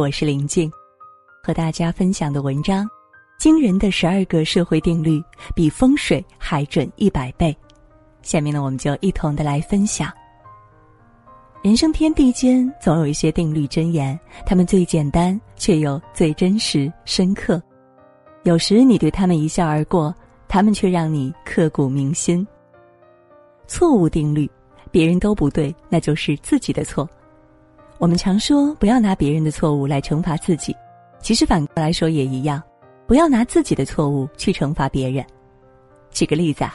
我是林静，和大家分享的文章：惊人的十二个社会定律，比风水还准一百倍。下面呢，我们就一同的来分享。人生天地间，总有一些定律箴言，他们最简单，却又最真实深刻。有时你对他们一笑而过，他们却让你刻骨铭心。错误定律：别人都不对，那就是自己的错。我们常说不要拿别人的错误来惩罚自己，其实反过来说也一样，不要拿自己的错误去惩罚别人。举个例子啊，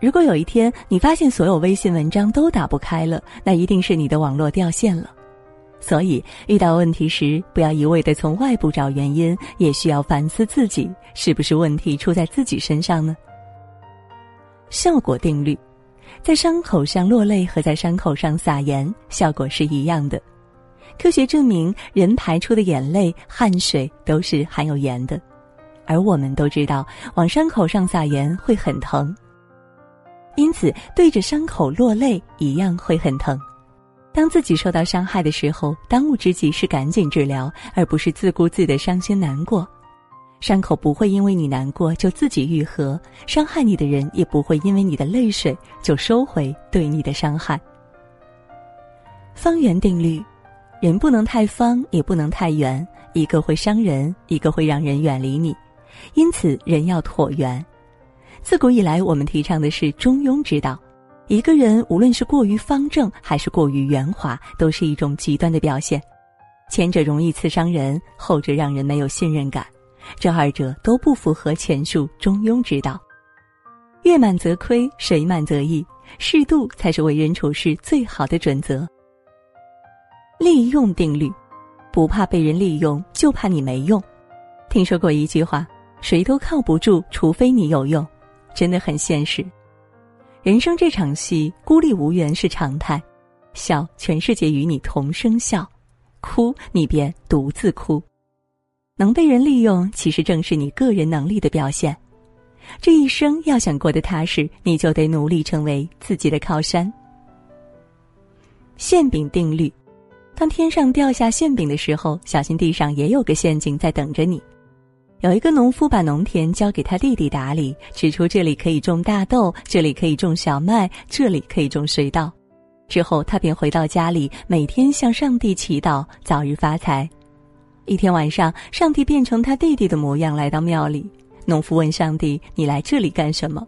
如果有一天你发现所有微信文章都打不开了，那一定是你的网络掉线了。所以遇到问题时，不要一味的从外部找原因，也需要反思自己是不是问题出在自己身上呢？效果定律，在伤口上落泪和在伤口上撒盐，效果是一样的。科学证明，人排出的眼泪、汗水都是含有盐的，而我们都知道，往伤口上撒盐会很疼，因此对着伤口落泪一样会很疼。当自己受到伤害的时候，当务之急是赶紧治疗，而不是自顾自的伤心难过。伤口不会因为你难过就自己愈合，伤害你的人也不会因为你的泪水就收回对你的伤害。方圆定律。人不能太方，也不能太圆，一个会伤人，一个会让人远离你，因此人要椭圆。自古以来，我们提倡的是中庸之道。一个人无论是过于方正，还是过于圆滑，都是一种极端的表现。前者容易刺伤人，后者让人没有信任感，这二者都不符合前述中庸之道。月满则亏，水满则溢，适度才是为人处事最好的准则。利用定律，不怕被人利用，就怕你没用。听说过一句话：“谁都靠不住，除非你有用。”真的很现实。人生这场戏，孤立无援是常态。笑，全世界与你同声笑；哭，你便独自哭。能被人利用，其实正是你个人能力的表现。这一生要想过得踏实，你就得努力成为自己的靠山。馅饼定律。当天上掉下馅饼的时候，小心地上也有个陷阱在等着你。有一个农夫把农田交给他弟弟打理，指出这里可以种大豆，这里可以种小麦，这里可以种水稻。之后他便回到家里，每天向上帝祈祷早日发财。一天晚上，上帝变成他弟弟的模样来到庙里。农夫问上帝：“你来这里干什么？”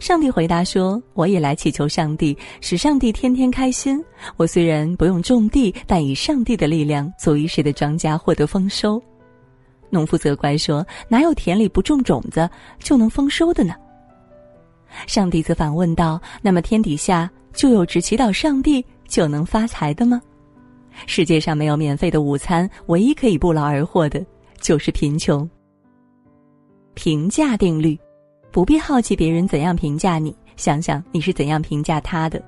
上帝回答说：“我也来祈求上帝，使上帝天天开心。我虽然不用种地，但以上帝的力量，足以使得庄稼获得丰收。”农夫责怪说：“哪有田里不种种子就能丰收的呢？”上帝则反问道：“那么天底下就有只祈祷上帝就能发财的吗？世界上没有免费的午餐，唯一可以不劳而获的就是贫穷。”评价定律。不必好奇别人怎样评价你，想想你是怎样评价他的。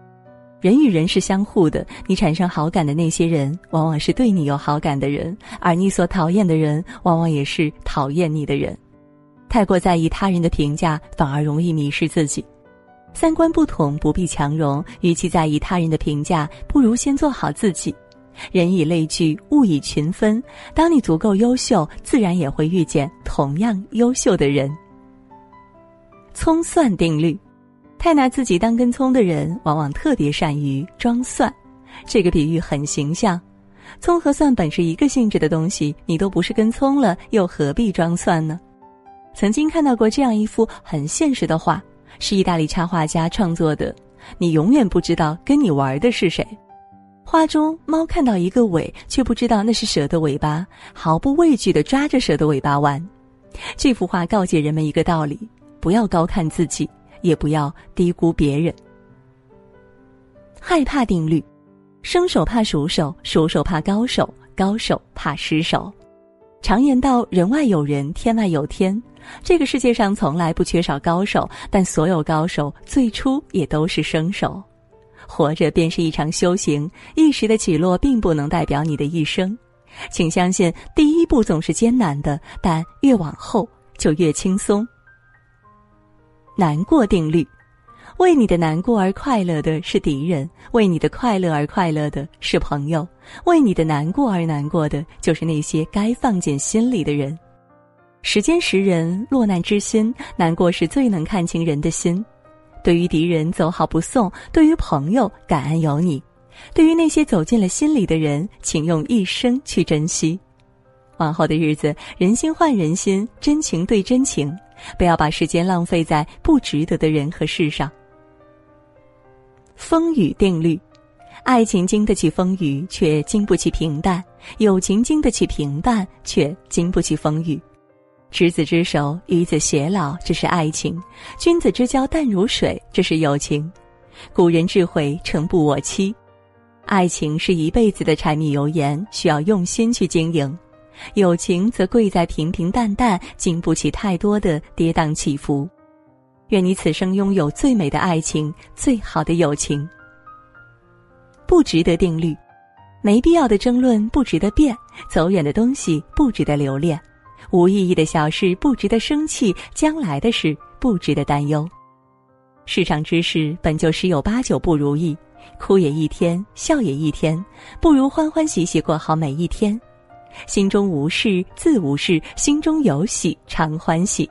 人与人是相互的，你产生好感的那些人，往往是对你有好感的人；而你所讨厌的人，往往也是讨厌你的人。太过在意他人的评价，反而容易迷失自己。三观不同不必强融，与其在意他人的评价，不如先做好自己。人以类聚，物以群分。当你足够优秀，自然也会遇见同样优秀的人。葱蒜定律，太拿自己当根葱的人，往往特别善于装蒜。这个比喻很形象。葱和蒜本是一个性质的东西，你都不是根葱了，又何必装蒜呢？曾经看到过这样一幅很现实的画，是意大利插画家创作的。你永远不知道跟你玩的是谁。画中猫看到一个尾，却不知道那是蛇的尾巴，毫不畏惧地抓着蛇的尾巴玩。这幅画告诫人们一个道理。不要高看自己，也不要低估别人。害怕定律：生手怕熟手，熟手怕高手，高手怕失手。常言道：“人外有人，天外有天。”这个世界上从来不缺少高手，但所有高手最初也都是生手。活着便是一场修行，一时的起落并不能代表你的一生。请相信，第一步总是艰难的，但越往后就越轻松。难过定律，为你的难过而快乐的是敌人，为你的快乐而快乐的是朋友，为你的难过而难过的就是那些该放进心里的人。时间识人，落难之心，难过是最能看清人的心。对于敌人走好不送，对于朋友感恩有你，对于那些走进了心里的人，请用一生去珍惜。往后的日子，人心换人心，真情对真情，不要把时间浪费在不值得的人和事上。风雨定律，爱情经得起风雨，却经不起平淡；友情经得起平淡，却经不起风雨。执子之手，与子偕老，这是爱情；君子之交淡如水，这是友情。古人智慧，诚不我欺。爱情是一辈子的柴米油盐，需要用心去经营；友情则贵在平平淡淡，经不起太多的跌宕起伏。愿你此生拥有最美的爱情，最好的友情。不值得定律，没必要的争论不值得辩，走远的东西不值得留恋。无意义的小事不值得生气，将来的事不值得担忧。世上之事本就十有八九不如意，哭也一天，笑也一天，不如欢欢喜喜过好每一天。心中无事自无事，心中有喜常欢喜。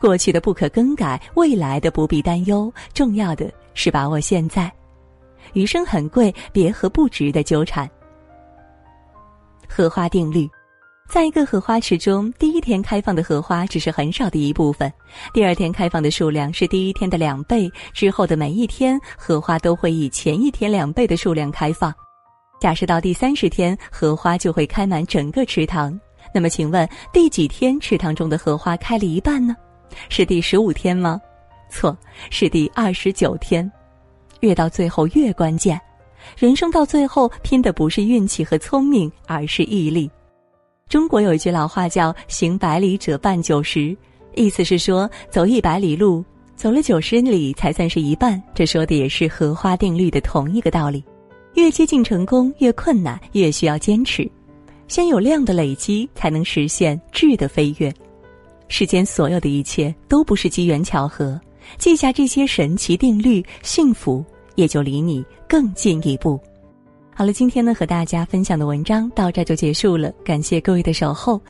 过去的不可更改，未来的不必担忧，重要的是把握现在。余生很贵，别和不值得纠缠。荷花定律。在一个荷花池中，第一天开放的荷花只是很少的一部分，第二天开放的数量是第一天的两倍，之后的每一天荷花都会以前一天两倍的数量开放。假设到第三十天，荷花就会开满整个池塘。那么，请问第几天池塘中的荷花开了一半呢？是第十五天吗？错，是第二十九天。越到最后越关键，人生到最后拼的不是运气和聪明，而是毅力。中国有一句老话叫“行百里者半九十”，意思是说走一百里路，走了九十里才算是一半。这说的也是荷花定律的同一个道理。越接近成功，越困难，越需要坚持。先有量的累积，才能实现质的飞跃。世间所有的一切都不是机缘巧合，记下这些神奇定律，幸福也就离你更近一步。好了，今天呢和大家分享的文章到这就结束了，感谢各位的守候。